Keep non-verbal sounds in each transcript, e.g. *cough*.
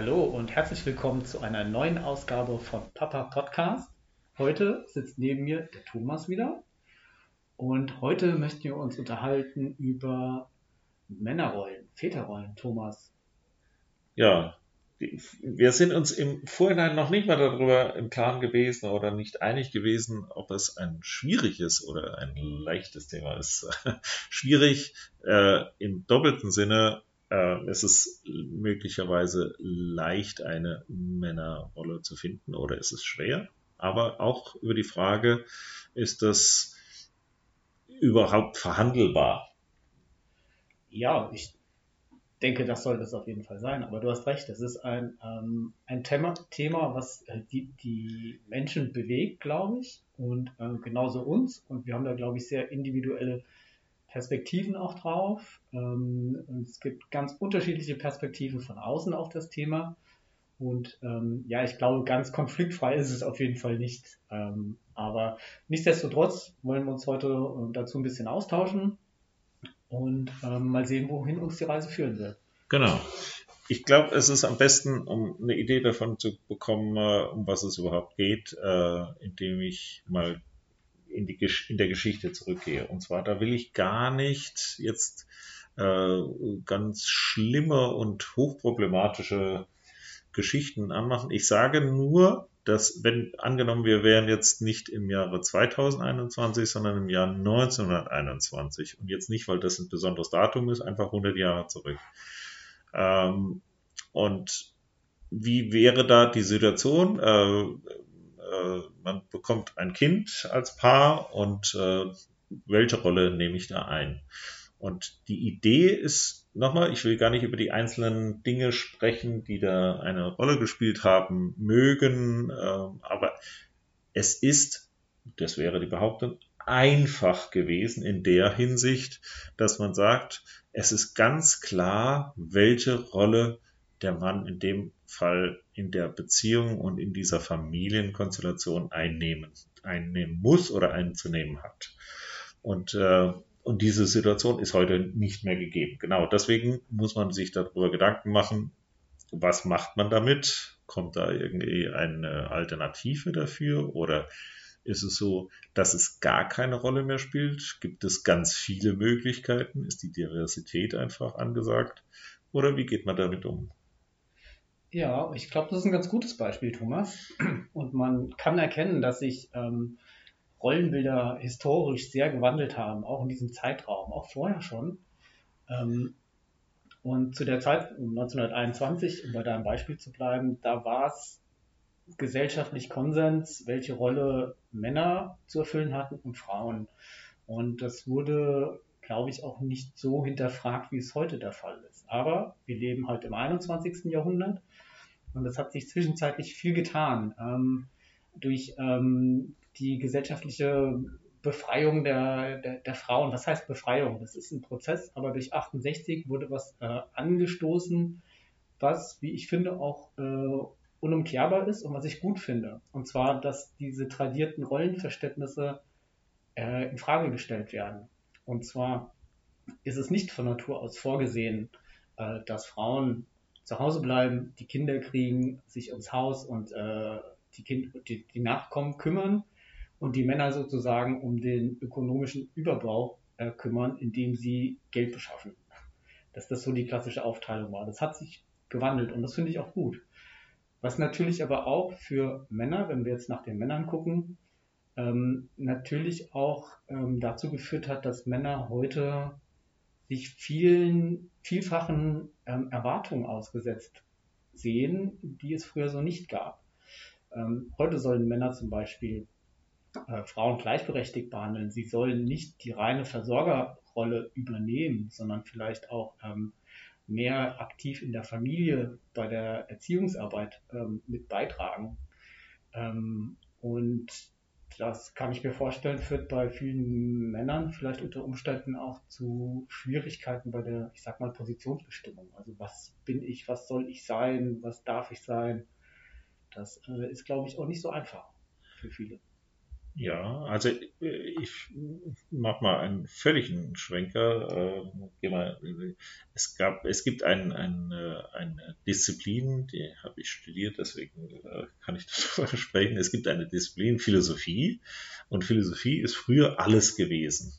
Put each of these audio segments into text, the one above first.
Hallo und herzlich willkommen zu einer neuen Ausgabe von Papa Podcast. Heute sitzt neben mir der Thomas wieder und heute möchten wir uns unterhalten über Männerrollen, Väterrollen, Thomas. Ja, wir sind uns im Vorhinein noch nicht mal darüber im Klaren gewesen oder nicht einig gewesen, ob es ein schwieriges oder ein leichtes Thema ist. *laughs* Schwierig äh, im doppelten Sinne. Äh, es ist möglicherweise leicht, eine Männerrolle zu finden oder ist es schwer. Aber auch über die Frage, ist das überhaupt verhandelbar? Ja, ich denke, das sollte es auf jeden Fall sein. Aber du hast recht, es ist ein, ähm, ein Thema, Thema, was äh, die, die Menschen bewegt, glaube ich, und äh, genauso uns. Und wir haben da, glaube ich, sehr individuelle Perspektiven auch drauf. Ähm, es gibt ganz unterschiedliche Perspektiven von außen auf das Thema. Und ähm, ja, ich glaube, ganz konfliktfrei ist es auf jeden Fall nicht. Ähm, aber nichtsdestotrotz wollen wir uns heute äh, dazu ein bisschen austauschen und ähm, mal sehen, wohin uns die Reise führen wird. Genau. Ich glaube, es ist am besten, um eine Idee davon zu bekommen, äh, um was es überhaupt geht, äh, indem ich mal in, die, in der Geschichte zurückgehe. Und zwar, da will ich gar nicht jetzt äh, ganz schlimme und hochproblematische Geschichten anmachen. Ich sage nur, dass wenn angenommen, wir wären jetzt nicht im Jahre 2021, sondern im Jahr 1921 und jetzt nicht, weil das ein besonderes Datum ist, einfach 100 Jahre zurück. Ähm, und wie wäre da die Situation? Äh, äh, man bekommt ein Kind als Paar und äh, welche Rolle nehme ich da ein? Und die Idee ist, nochmal, ich will gar nicht über die einzelnen Dinge sprechen, die da eine Rolle gespielt haben mögen, äh, aber es ist, das wäre die Behauptung, einfach gewesen in der Hinsicht, dass man sagt, es ist ganz klar, welche Rolle der Mann in dem Fall in der Beziehung und in dieser Familienkonstellation einnehmen, einnehmen muss oder einzunehmen hat. Und äh, und diese Situation ist heute nicht mehr gegeben. Genau deswegen muss man sich darüber Gedanken machen, was macht man damit? Kommt da irgendwie eine Alternative dafür? Oder ist es so, dass es gar keine Rolle mehr spielt? Gibt es ganz viele Möglichkeiten? Ist die Diversität einfach angesagt? Oder wie geht man damit um? Ja, ich glaube, das ist ein ganz gutes Beispiel, Thomas. Und man kann erkennen, dass sich ähm, Rollenbilder historisch sehr gewandelt haben, auch in diesem Zeitraum, auch vorher schon. Ähm, und zu der Zeit, 1921, um bei deinem Beispiel zu bleiben, da war es gesellschaftlich Konsens, welche Rolle Männer zu erfüllen hatten und Frauen. Und das wurde, glaube ich, auch nicht so hinterfragt, wie es heute der Fall ist. Aber wir leben halt im 21. Jahrhundert und es hat sich zwischenzeitlich viel getan. Ähm, durch ähm, die gesellschaftliche Befreiung der, der, der, Frauen. Was heißt Befreiung? Das ist ein Prozess, aber durch 68 wurde was äh, angestoßen, was, wie ich finde, auch äh, unumkehrbar ist und was ich gut finde. Und zwar, dass diese tradierten Rollenverständnisse äh, in Frage gestellt werden. Und zwar ist es nicht von Natur aus vorgesehen, äh, dass Frauen zu Hause bleiben, die Kinder kriegen, sich ums Haus und äh, die, kind, die, die Nachkommen kümmern und die Männer sozusagen um den ökonomischen Überbau äh, kümmern, indem sie Geld beschaffen. Dass das so die klassische Aufteilung war. Das hat sich gewandelt und das finde ich auch gut. Was natürlich aber auch für Männer, wenn wir jetzt nach den Männern gucken, ähm, natürlich auch ähm, dazu geführt hat, dass Männer heute sich vielen, vielfachen ähm, Erwartungen ausgesetzt sehen, die es früher so nicht gab. Ähm, heute sollen Männer zum Beispiel äh, Frauen gleichberechtigt behandeln. Sie sollen nicht die reine Versorgerrolle übernehmen, sondern vielleicht auch ähm, mehr aktiv in der Familie bei der Erziehungsarbeit ähm, mit beitragen. Ähm, und das kann ich mir vorstellen, führt bei vielen Männern vielleicht unter Umständen auch zu Schwierigkeiten bei der, ich sag mal, Positionsbestimmung. Also was bin ich, was soll ich sein, was darf ich sein? Das äh, ist, glaube ich, auch nicht so einfach für viele. Ja, also ich mach mal einen völligen Schwenker. Äh, es gab, es gibt ein, ein, äh, eine Disziplin, die habe ich studiert, deswegen äh, kann ich darüber *laughs* sprechen. Es gibt eine Disziplin Philosophie und Philosophie ist früher alles gewesen.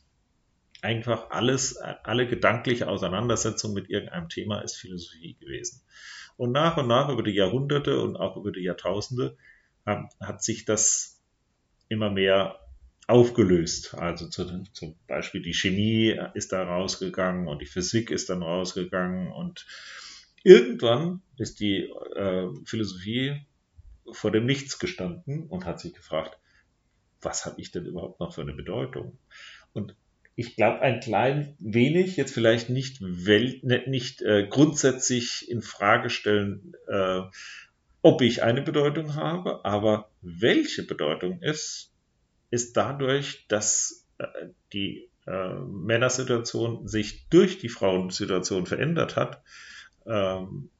Einfach alles, alle gedankliche Auseinandersetzung mit irgendeinem Thema ist Philosophie gewesen. Und nach und nach über die Jahrhunderte und auch über die Jahrtausende hat sich das immer mehr aufgelöst. Also zu, zum Beispiel die Chemie ist da rausgegangen und die Physik ist dann rausgegangen und irgendwann ist die äh, Philosophie vor dem Nichts gestanden und hat sich gefragt, was habe ich denn überhaupt noch für eine Bedeutung? Und ich glaube ein klein wenig, jetzt vielleicht nicht, Welt, nicht äh, grundsätzlich in Frage stellen, äh, ob ich eine Bedeutung habe, aber welche Bedeutung ist, ist dadurch, dass äh, die äh, Männersituation sich durch die Frauensituation verändert hat, ähm,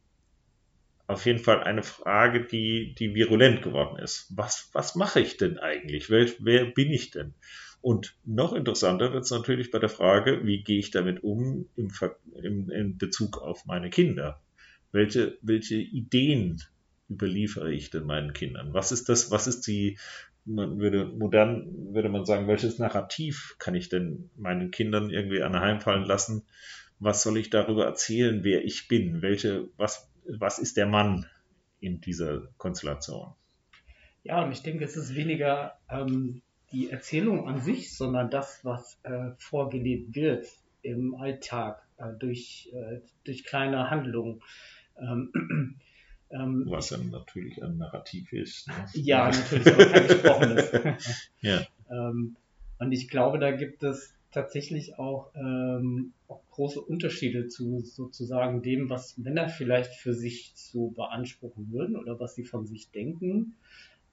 auf jeden Fall eine Frage, die, die virulent geworden ist. Was, was mache ich denn eigentlich? Wer, wer bin ich denn? Und noch interessanter wird es natürlich bei der Frage, wie gehe ich damit um im, im, in Bezug auf meine Kinder? Welche, welche Ideen überliefere ich denn meinen Kindern? Was ist das, was ist die, man würde modern würde man sagen, welches Narrativ kann ich denn meinen Kindern irgendwie anheimfallen lassen? Was soll ich darüber erzählen, wer ich bin? Welche, was, was ist der Mann in dieser Konstellation? Ja, und ich denke, es ist weniger ähm, die Erzählung an sich, sondern das, was äh, vorgelebt wird im Alltag äh, durch, äh, durch kleine Handlungen. Ähm, ähm, Was dann natürlich ein Narrativ ist. Ne? Ja, natürlich, aber kein gesprochenes. *laughs* ja. ähm, und ich glaube, da gibt es tatsächlich auch, ähm, auch große Unterschiede zu sozusagen dem, was Männer vielleicht für sich so beanspruchen würden oder was sie von sich denken,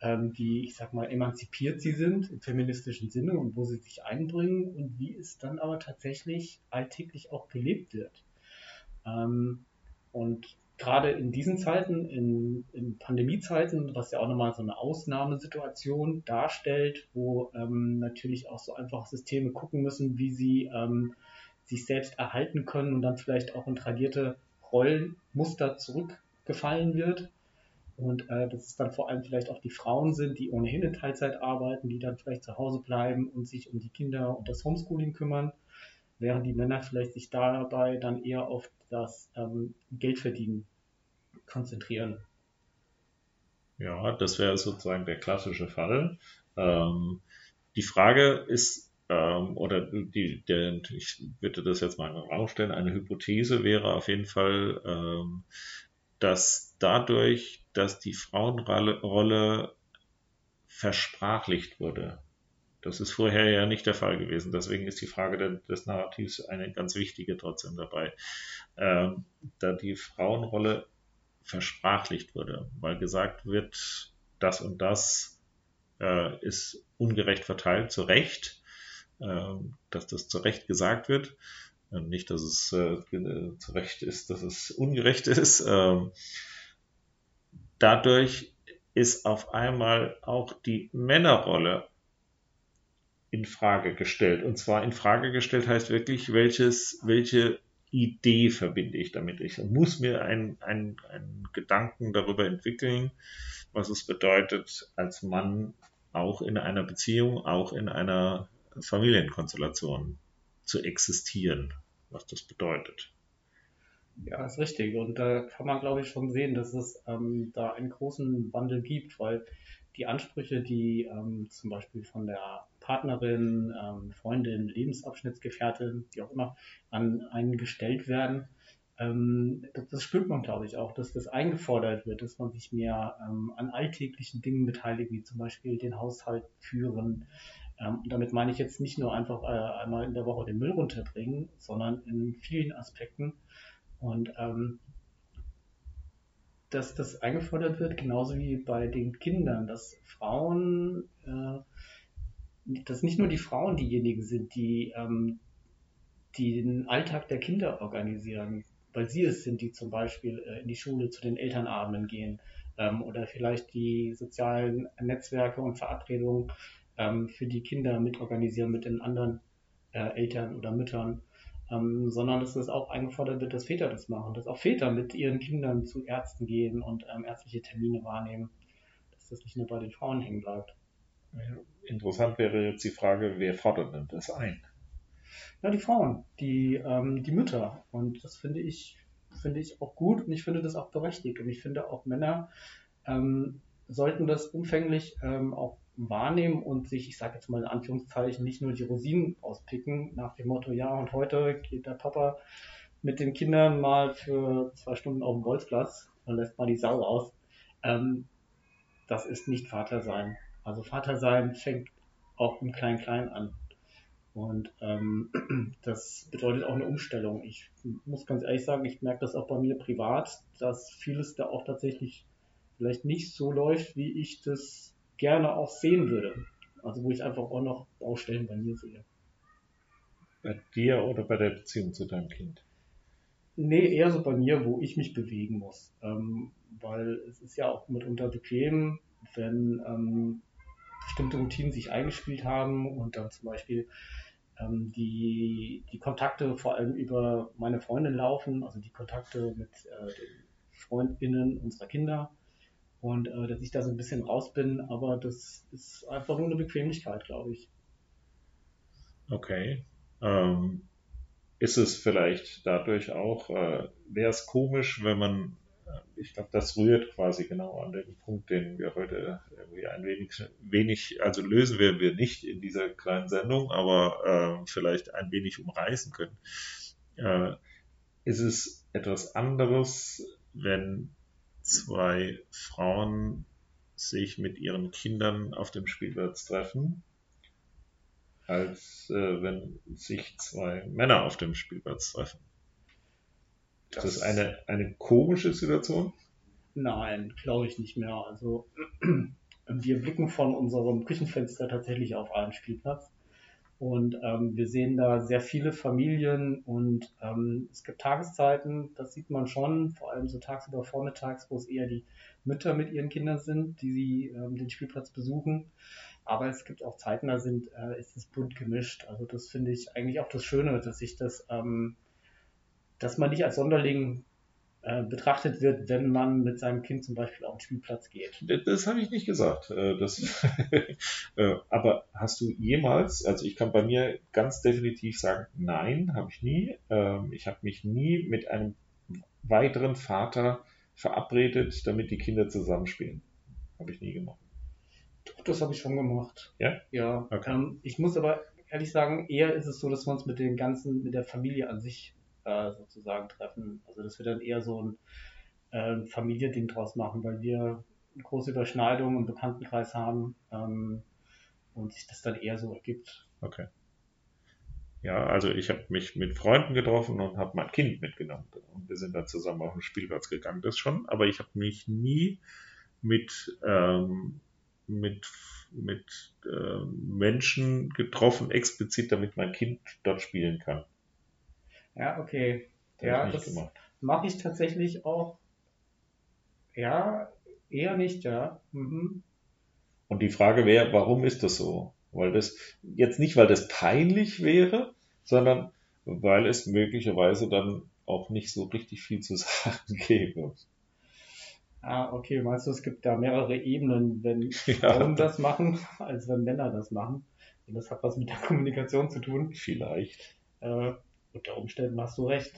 ähm, wie, ich sag mal, emanzipiert sie sind im feministischen Sinne und wo sie sich einbringen und wie es dann aber tatsächlich alltäglich auch gelebt wird. Ähm, und gerade in diesen Zeiten, in, in Pandemiezeiten, was ja auch nochmal so eine Ausnahmesituation darstellt, wo ähm, natürlich auch so einfach Systeme gucken müssen, wie sie ähm, sich selbst erhalten können und dann vielleicht auch in tradierte Rollenmuster zurückgefallen wird. Und äh, dass es dann vor allem vielleicht auch die Frauen sind, die ohnehin in Teilzeit arbeiten, die dann vielleicht zu Hause bleiben und sich um die Kinder und das Homeschooling kümmern während die Männer vielleicht sich dabei dann eher auf das ähm, Geldverdienen konzentrieren. Ja, das wäre sozusagen der klassische Fall. Ähm, die Frage ist, ähm, oder die, der, ich würde das jetzt mal rausstellen, eine Hypothese wäre auf jeden Fall, ähm, dass dadurch, dass die Frauenrolle versprachlicht wurde, das ist vorher ja nicht der Fall gewesen. Deswegen ist die Frage des Narrativs eine ganz wichtige trotzdem dabei. Ähm, da die Frauenrolle versprachlicht wurde, weil gesagt wird, das und das äh, ist ungerecht verteilt, zu Recht, äh, dass das zu Recht gesagt wird. Und nicht, dass es äh, zu Recht ist, dass es ungerecht ist. Ähm, dadurch ist auf einmal auch die Männerrolle in Frage gestellt. Und zwar in Frage gestellt heißt wirklich, welches, welche Idee verbinde ich damit. Ich muss mir einen, einen Gedanken darüber entwickeln, was es bedeutet, als Mann auch in einer Beziehung, auch in einer Familienkonstellation zu existieren, was das bedeutet. Ja, ist richtig. Und da kann man, glaube ich, schon sehen, dass es ähm, da einen großen Wandel gibt, weil die Ansprüche, die ähm, zum Beispiel von der Partnerin, ähm, Freundin, Lebensabschnittsgefährtin, wie auch immer, an einen gestellt werden, ähm, das, das, spürt man, glaube ich, auch, dass das eingefordert wird, dass man sich mehr ähm, an alltäglichen Dingen beteiligt, wie zum Beispiel den Haushalt führen. Ähm, und damit meine ich jetzt nicht nur einfach äh, einmal in der Woche den Müll runterbringen, sondern in vielen Aspekten. Und ähm, dass das eingefordert wird, genauso wie bei den Kindern, dass Frauen, äh, dass nicht nur die Frauen diejenigen sind, die, ähm, die den Alltag der Kinder organisieren, weil sie es sind, die zum Beispiel äh, in die Schule zu den Elternabenden gehen ähm, oder vielleicht die sozialen Netzwerke und Verabredungen ähm, für die Kinder mitorganisieren mit den anderen äh, Eltern oder Müttern, ähm, sondern dass es auch eingefordert wird, dass Väter das machen, dass auch Väter mit ihren Kindern zu Ärzten gehen und ähm, ärztliche Termine wahrnehmen, dass das nicht nur bei den Frauen hängen bleibt. Interessant wäre jetzt die Frage, wer fordert denn das ein? Ja, die Frauen, die, ähm, die Mütter. Und das finde ich, finde ich auch gut und ich finde das auch berechtigt. Und ich finde auch Männer ähm, sollten das umfänglich ähm, auch wahrnehmen und sich, ich sage jetzt mal in Anführungszeichen, nicht nur die Rosinen auspicken nach dem Motto, ja, und heute geht der Papa mit den Kindern mal für zwei Stunden auf den Bolzplatz und lässt mal die Sau aus. Ähm, das ist nicht Vater sein. Also Vater sein fängt auch im Klein-Klein an. Und ähm, *clears throat* das bedeutet auch eine Umstellung. Ich muss ganz ehrlich sagen, ich merke das auch bei mir privat, dass vieles da auch tatsächlich vielleicht nicht so läuft, wie ich das gerne auch sehen würde. Also wo ich einfach auch noch Baustellen bei mir sehe. Bei dir oder bei der Beziehung zu deinem Kind? Nee, eher so bei mir, wo ich mich bewegen muss. Ähm, weil es ist ja auch mitunter bequem, wenn ähm, bestimmte Routinen sich eingespielt haben und dann zum Beispiel ähm, die, die Kontakte vor allem über meine Freundin laufen, also die Kontakte mit äh, den Freundinnen unserer Kinder und äh, dass ich da so ein bisschen raus bin, aber das ist einfach nur eine Bequemlichkeit, glaube ich. Okay. Ähm, ist es vielleicht dadurch auch, äh, wäre es komisch, wenn man, ich glaube, das rührt quasi genau an den Punkt, den wir heute irgendwie ein wenig, wenig also lösen werden wir nicht in dieser kleinen Sendung, aber äh, vielleicht ein wenig umreißen können. Äh, ist es etwas anderes, wenn zwei Frauen sich mit ihren Kindern auf dem Spielplatz treffen, als äh, wenn sich zwei Männer auf dem Spielplatz treffen. Das ist das eine, eine komische Situation? Nein, glaube ich nicht mehr. Also *clears throat* wir blicken von unserem Küchenfenster tatsächlich auf einen Spielplatz. Und ähm, wir sehen da sehr viele Familien und ähm, es gibt Tageszeiten, das sieht man schon, vor allem so tagsüber vormittags, wo es eher die Mütter mit ihren Kindern sind, die sie ähm, den Spielplatz besuchen. Aber es gibt auch Zeiten, da sind, äh, ist es bunt gemischt. Also das finde ich eigentlich auch das Schöne, dass sich das, ähm, dass man nicht als Sonderling äh, betrachtet wird, wenn man mit seinem Kind zum Beispiel auf den Spielplatz geht. Das habe ich nicht gesagt. Äh, das, *laughs* äh, aber hast du jemals, also ich kann bei mir ganz definitiv sagen, nein, habe ich nie. Ähm, ich habe mich nie mit einem weiteren Vater verabredet, damit die Kinder zusammenspielen. Habe ich nie gemacht. Doch, das habe ich schon gemacht. Ja? Ja. Okay. Ähm, ich muss aber ehrlich sagen, eher ist es so, dass wir uns mit den ganzen, mit der Familie an sich äh, sozusagen treffen. Also dass wir dann eher so ein äh, Familiending draus machen, weil wir eine große Überschneidung im Bekanntenkreis haben ähm, und sich das dann eher so ergibt. Okay. Ja, also ich habe mich mit Freunden getroffen und habe mein Kind mitgenommen und wir sind dann zusammen auf den Spielplatz gegangen, das schon, aber ich habe mich nie mit ähm, mit mit äh, Menschen getroffen, explizit, damit mein Kind dort spielen kann. Ja, okay. Ja, das mache ich tatsächlich auch. Ja, eher nicht, ja. Mhm. Und die Frage wäre, warum ist das so? Weil das, jetzt nicht, weil das peinlich wäre, sondern weil es möglicherweise dann auch nicht so richtig viel zu *laughs* sagen gäbe. Ah, okay, meinst du, es gibt da mehrere Ebenen, wenn *laughs* Frauen das machen, als wenn Männer das machen? Und das hat was mit der Kommunikation zu tun. Vielleicht. Äh, unter Umständen hast du recht.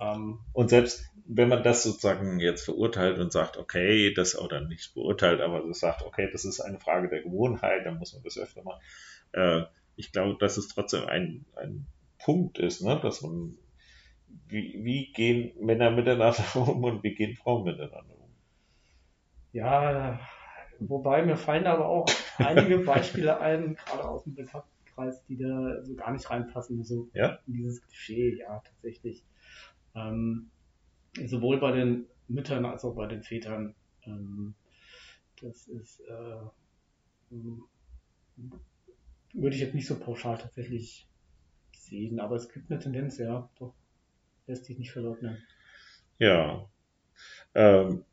Ähm, und selbst wenn man das sozusagen jetzt verurteilt und sagt, okay, das oder nicht beurteilt, aber das sagt, okay, das ist eine Frage der Gewohnheit, dann muss man das öfter machen. Äh, ich glaube, dass es trotzdem ein, ein Punkt ist, ne, dass man, wie, wie gehen Männer miteinander *laughs* um und wie gehen Frauen miteinander um? Ja, wobei mir fallen aber auch einige Beispiele ein, gerade aus dem Bekannten Freundeskreis, die da so gar nicht reinpassen, so ja? in dieses Klischee, ja, tatsächlich. Ähm, sowohl bei den Müttern als auch bei den Vätern. Ähm, das ist, äh, würde ich jetzt nicht so pauschal tatsächlich sehen, aber es gibt eine Tendenz, ja, doch, lässt sich nicht verleugnen. Ja. Ähm,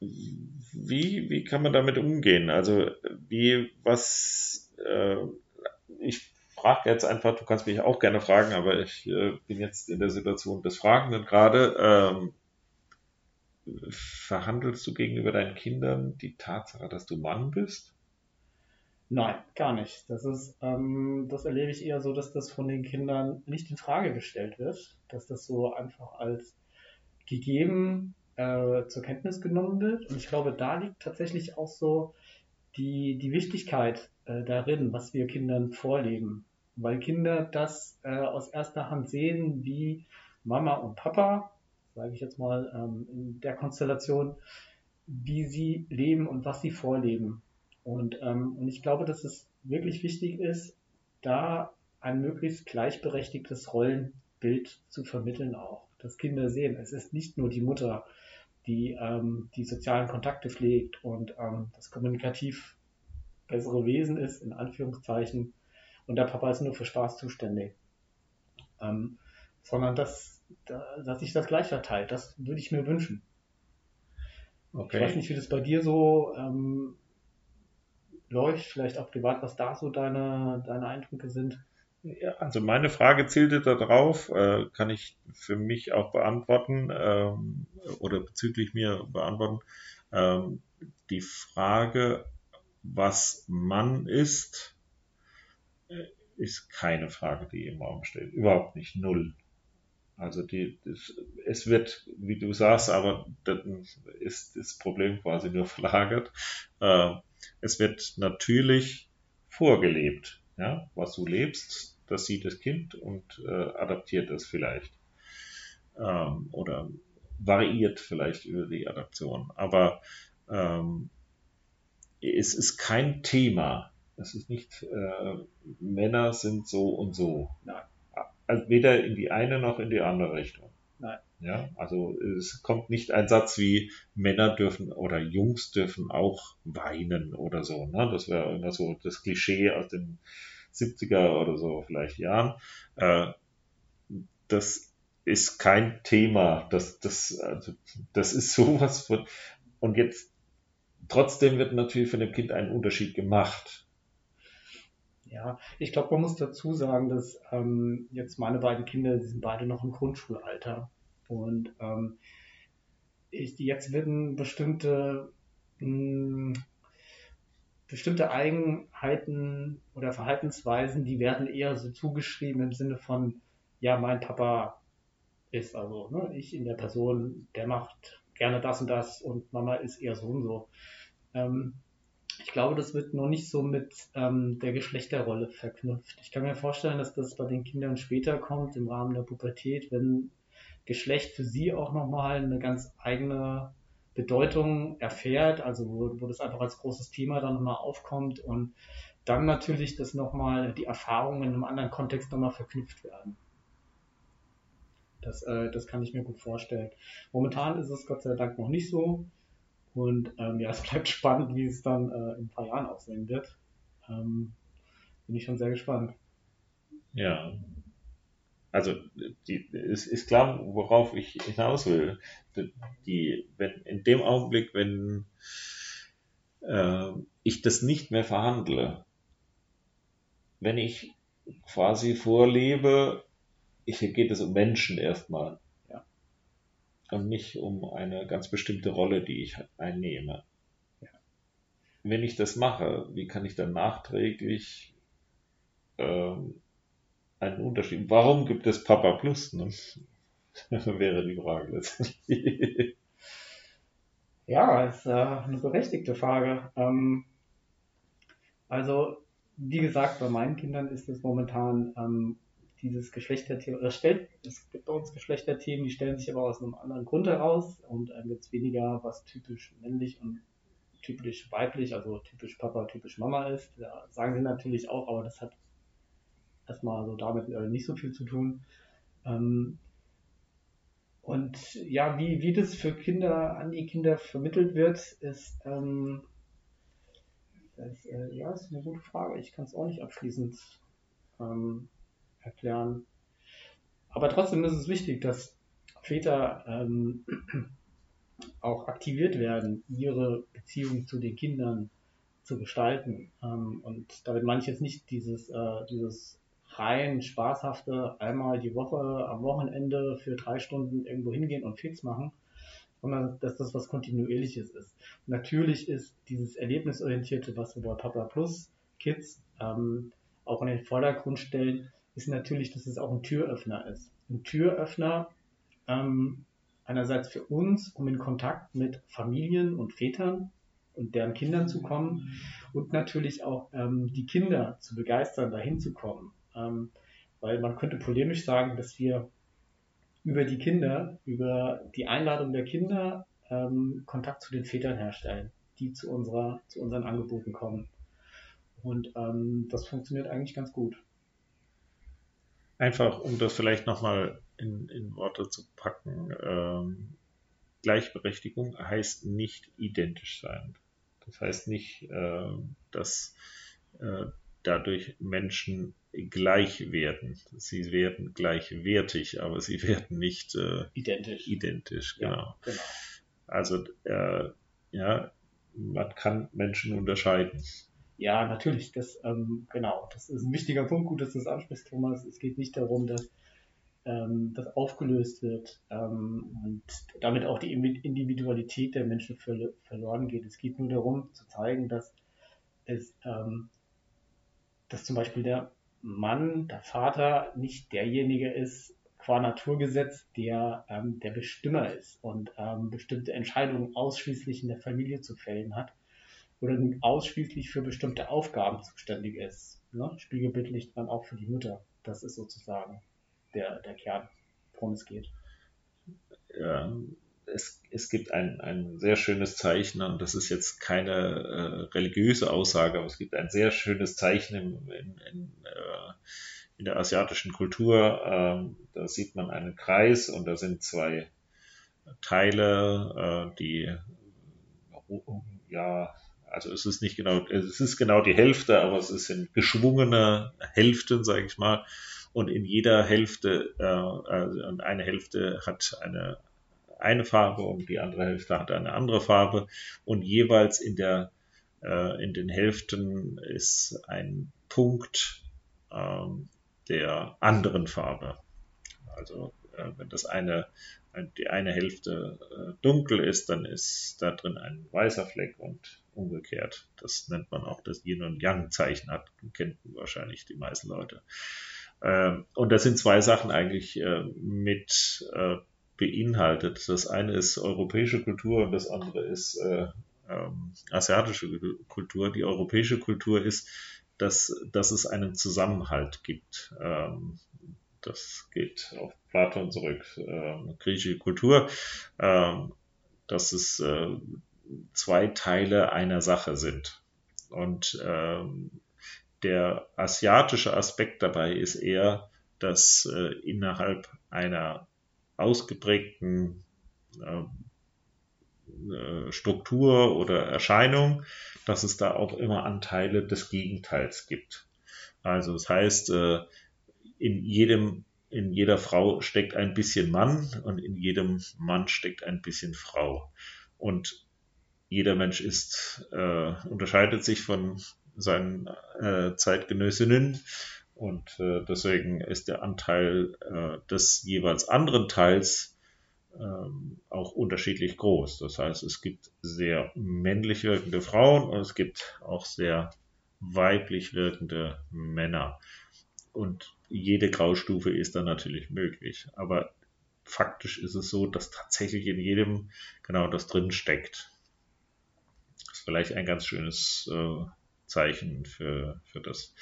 wie, wie kann man damit umgehen? Also, wie, was, äh, ich frage jetzt einfach, du kannst mich auch gerne fragen, aber ich äh, bin jetzt in der Situation des Fragenden gerade. Ähm, verhandelst du gegenüber deinen Kindern die Tatsache, dass du Mann bist? Nein, gar nicht. Das ist, ähm, das erlebe ich eher so, dass das von den Kindern nicht in Frage gestellt wird, dass das so einfach als gegeben äh, zur Kenntnis genommen wird. Und ich glaube, da liegt tatsächlich auch so die, die Wichtigkeit äh, darin, was wir Kindern vorleben. Weil Kinder das äh, aus erster Hand sehen, wie Mama und Papa, sage ich jetzt mal ähm, in der Konstellation, wie sie leben und was sie vorleben. Und, ähm, und ich glaube, dass es wirklich wichtig ist, da ein möglichst gleichberechtigtes Rollenbild zu vermitteln auch, dass Kinder sehen, es ist nicht nur die Mutter, die ähm, die sozialen Kontakte pflegt und ähm, das kommunikativ bessere Wesen ist, in Anführungszeichen, und der Papa ist nur für Spaß zuständig. Ähm, sondern dass, dass sich das gleich verteilt. Das würde ich mir wünschen. Okay. Ich weiß nicht, wie das bei dir so ähm, läuft, vielleicht auch privat, was da so deine, deine Eindrücke sind. Ja, also meine Frage zielte darauf, äh, kann ich für mich auch beantworten ähm, oder bezüglich mir beantworten. Ähm, die Frage, was Mann ist, äh, ist keine Frage, die im Raum steht. Überhaupt nicht, null. Also die, das, es wird, wie du sagst, aber dann ist das Problem quasi nur *laughs* verlagert. Äh, es wird natürlich vorgelebt, ja, was du lebst, das sieht das Kind und äh, adaptiert es vielleicht. Ähm, oder variiert vielleicht über die Adaption. Aber ähm, es ist kein Thema. Es ist nicht, äh, Männer sind so und so. Nein. Also weder in die eine noch in die andere Richtung. Nein. Ja, also es kommt nicht ein Satz wie Männer dürfen oder Jungs dürfen auch weinen oder so. Ne? Das wäre immer so das Klischee aus den 70er oder so vielleicht Jahren. Äh, das ist kein Thema. Das, das, also, das ist *laughs* sowas von, und jetzt, trotzdem wird natürlich von dem Kind ein Unterschied gemacht. Ja, ich glaube, man muss dazu sagen, dass ähm, jetzt meine beiden Kinder, die sind beide noch im Grundschulalter. Und ähm, ich, jetzt werden bestimmte mh, hm, bestimmte Eigenheiten oder Verhaltensweisen, die werden eher so zugeschrieben im Sinne von, ja, mein Papa ist also, ne, ich in der Person, der macht gerne das und das und Mama ist eher so und so. Ähm, ich glaube, das wird noch nicht so mit ähm, der Geschlechterrolle verknüpft. Ich kann mir vorstellen, dass das bei den Kindern später kommt, im Rahmen der Pubertät, wenn Geschlecht für sie auch nochmal eine ganz eigene Bedeutung erfährt, also wo, wo das einfach als großes Thema dann nochmal aufkommt und dann natürlich, dass nochmal die Erfahrungen in einem anderen Kontext nochmal verknüpft werden. Das, äh, das kann ich mir gut vorstellen. Momentan ist es Gott sei Dank noch nicht so. Und ähm, ja, *laughs* es bleibt spannend, wie es dann äh, in ein paar Jahren aussehen wird. Ähm, bin ich schon sehr gespannt. Ja, also die, es ist klar, worauf ich hinaus will. Die, wenn, in dem Augenblick, wenn äh, ich das nicht mehr verhandle, wenn ich quasi vorlebe, ich, hier geht es um Menschen erstmal. Ja. Und nicht um eine ganz bestimmte Rolle, die ich einnehme. Ja. Wenn ich das mache, wie kann ich dann nachträglich ähm, einen Unterschied. Warum gibt es Papa Plus? Ne? *laughs* Wäre die Frage letztendlich. Ja, ist äh, eine berechtigte Frage. Ähm, also, wie gesagt, bei meinen Kindern ist es momentan ähm, dieses Geschlechterthema, es, stellt, es gibt bei uns Geschlechterthemen, die stellen sich aber aus einem anderen Grund heraus und ähm, jetzt weniger, was typisch männlich und typisch weiblich, also typisch Papa, typisch Mama ist. Da sagen sie natürlich auch, aber das hat erstmal so damit äh, nicht so viel zu tun. Ähm, und ja, wie, wie das für Kinder an die Kinder vermittelt wird, ist, ähm, das, äh, ja, ist eine gute Frage. Ich kann es auch nicht abschließend ähm, erklären. Aber trotzdem ist es wichtig, dass Väter ähm, *clears throat* auch aktiviert werden, ihre Beziehung zu den Kindern zu gestalten. Ähm, und damit meine ich jetzt nicht dieses, äh, dieses rein spaßhafte einmal die Woche am Wochenende für drei Stunden irgendwo hingehen und fix machen, sondern dass das was Kontinuierliches ist. natürlich ist dieses Erlebnisorientierte, was wir bei Papa Plus Kids ähm, auch in den Vordergrund stellen, ist natürlich, dass es auch ein Türöffner ist. Ein Türöffner ähm, einerseits für uns, um in Kontakt mit Familien und Vätern und deren Kindern zu kommen und natürlich auch ähm, die Kinder zu begeistern, dahin zu kommen. Ähm, weil man könnte polemisch sagen, dass wir über die Kinder, über die Einladung der Kinder ähm, Kontakt zu den Vätern herstellen, die zu, unserer, zu unseren Angeboten kommen. Und ähm, das funktioniert eigentlich ganz gut. Einfach, um das vielleicht nochmal in, in Worte zu packen, ähm, Gleichberechtigung heißt nicht identisch sein. Das heißt nicht, äh, dass äh, dadurch Menschen gleich werden. Sie werden gleichwertig, aber sie werden nicht äh, identisch. Identisch, genau. Ja, genau. Also äh, ja, man kann Menschen unterscheiden. Ja, natürlich. Das ähm, genau. Das ist ein wichtiger Punkt. Gut, dass du das ansprichst, Thomas. Es geht nicht darum, dass ähm, das aufgelöst wird ähm, und damit auch die Individualität der Menschen ver verloren geht. Es geht nur darum zu zeigen, dass es, ähm, dass zum Beispiel der Mann, der Vater, nicht derjenige ist, qua Naturgesetz, der ähm, der Bestimmer ist und ähm, bestimmte Entscheidungen ausschließlich in der Familie zu fällen hat oder ausschließlich für bestimmte Aufgaben zuständig ist. Ne? Spiegelbildlich dann auch für die Mutter. Das ist sozusagen der, der Kern, worum es geht. Ja, es, es gibt ein, ein sehr schönes Zeichen, und das ist jetzt keine äh, religiöse Aussage, aber es gibt ein sehr schönes Zeichen in, in, in, äh, in der asiatischen Kultur. Ähm, da sieht man einen Kreis und da sind zwei Teile, äh, die ja, also es ist nicht genau, es ist genau die Hälfte, aber es sind geschwungene Hälften, sage ich mal. Und in jeder Hälfte, äh, also eine Hälfte hat eine eine Farbe und die andere Hälfte hat eine andere Farbe und jeweils in der äh, in den Hälften ist ein Punkt ähm, der anderen Farbe. Also äh, wenn das eine die eine Hälfte äh, dunkel ist, dann ist da drin ein weißer Fleck und umgekehrt. Das nennt man auch das Yin und Yang Zeichen hat kennt wahrscheinlich die meisten Leute. Ähm, und das sind zwei Sachen eigentlich äh, mit äh, beinhaltet. Das eine ist europäische Kultur und das andere ist äh, ähm, asiatische Kultur. Die europäische Kultur ist, dass, dass es einen Zusammenhalt gibt. Ähm, das geht auf Platon zurück, äh, griechische Kultur, äh, dass es äh, zwei Teile einer Sache sind. Und ähm, der asiatische Aspekt dabei ist eher, dass äh, innerhalb einer ausgeprägten äh, äh, Struktur oder Erscheinung, dass es da auch immer Anteile des Gegenteils gibt. Also das heißt, äh, in jedem in jeder Frau steckt ein bisschen Mann und in jedem Mann steckt ein bisschen Frau. Und jeder Mensch ist, äh, unterscheidet sich von seinen äh, Zeitgenössinnen und äh, deswegen ist der Anteil äh, des jeweils anderen Teils ähm, auch unterschiedlich groß. Das heißt, es gibt sehr männlich wirkende Frauen und es gibt auch sehr weiblich wirkende Männer. Und jede Graustufe ist dann natürlich möglich. Aber faktisch ist es so, dass tatsächlich in jedem genau das drin steckt. Das ist vielleicht ein ganz schönes äh, Zeichen für, für das.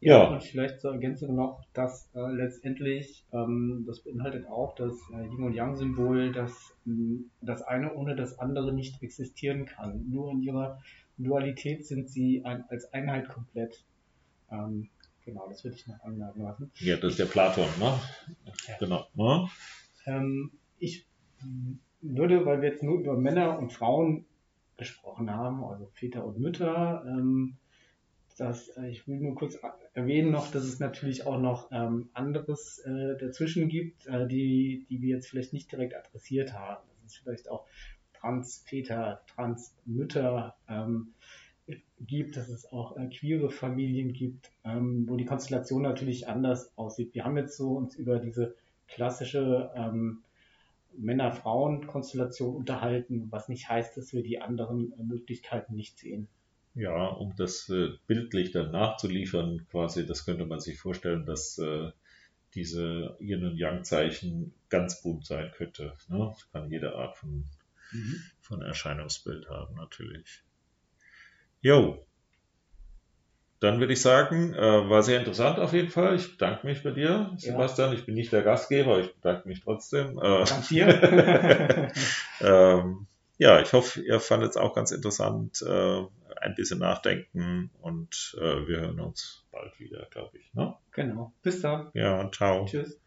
Ja, ja. und vielleicht zur Ergänzung noch, dass äh, letztendlich, ähm, das beinhaltet auch das äh, Yin und Yang-Symbol, dass mh, das eine ohne das andere nicht existieren kann. Nur in ihrer Dualität sind sie ein, als Einheit komplett. Ähm, genau, das würde ich noch anmerken lassen. Ja, das ist der Platon, ne? Ja. Genau. Ne? Ähm, ich würde, weil wir jetzt nur über Männer und Frauen gesprochen haben, also Väter und Mütter, ähm, das, äh, ich will nur kurz erwähnen noch, dass es natürlich auch noch ähm, anderes äh, dazwischen gibt, äh, die, die wir jetzt vielleicht nicht direkt adressiert haben. Das ist vielleicht auch Transväter, Transmütter ähm, gibt, dass es auch äh, queere Familien gibt, ähm, wo die Konstellation natürlich anders aussieht. Wir haben jetzt so uns über diese klassische ähm, Männer-Frauen-Konstellation unterhalten, was nicht heißt, dass wir die anderen äh, Möglichkeiten nicht sehen. Ja, um das äh, bildlich dann nachzuliefern, quasi, das könnte man sich vorstellen, dass äh, diese Yin- und Yang-Zeichen ganz bunt sein könnte. Ne? Kann jede Art von, mhm. von Erscheinungsbild haben, natürlich. Jo. Dann würde ich sagen, äh, war sehr interessant auf jeden Fall. Ich bedanke mich bei dir, Sebastian. Ja. Ich bin nicht der Gastgeber, ich bedanke mich trotzdem. Äh, Dank dir. *laughs* ähm, ja, ich hoffe, ihr fandet es auch ganz interessant, äh, ein bisschen nachdenken und äh, wir hören uns bald wieder, glaube ich. Ne? Genau. Bis dann. Ja, ciao. Tschüss.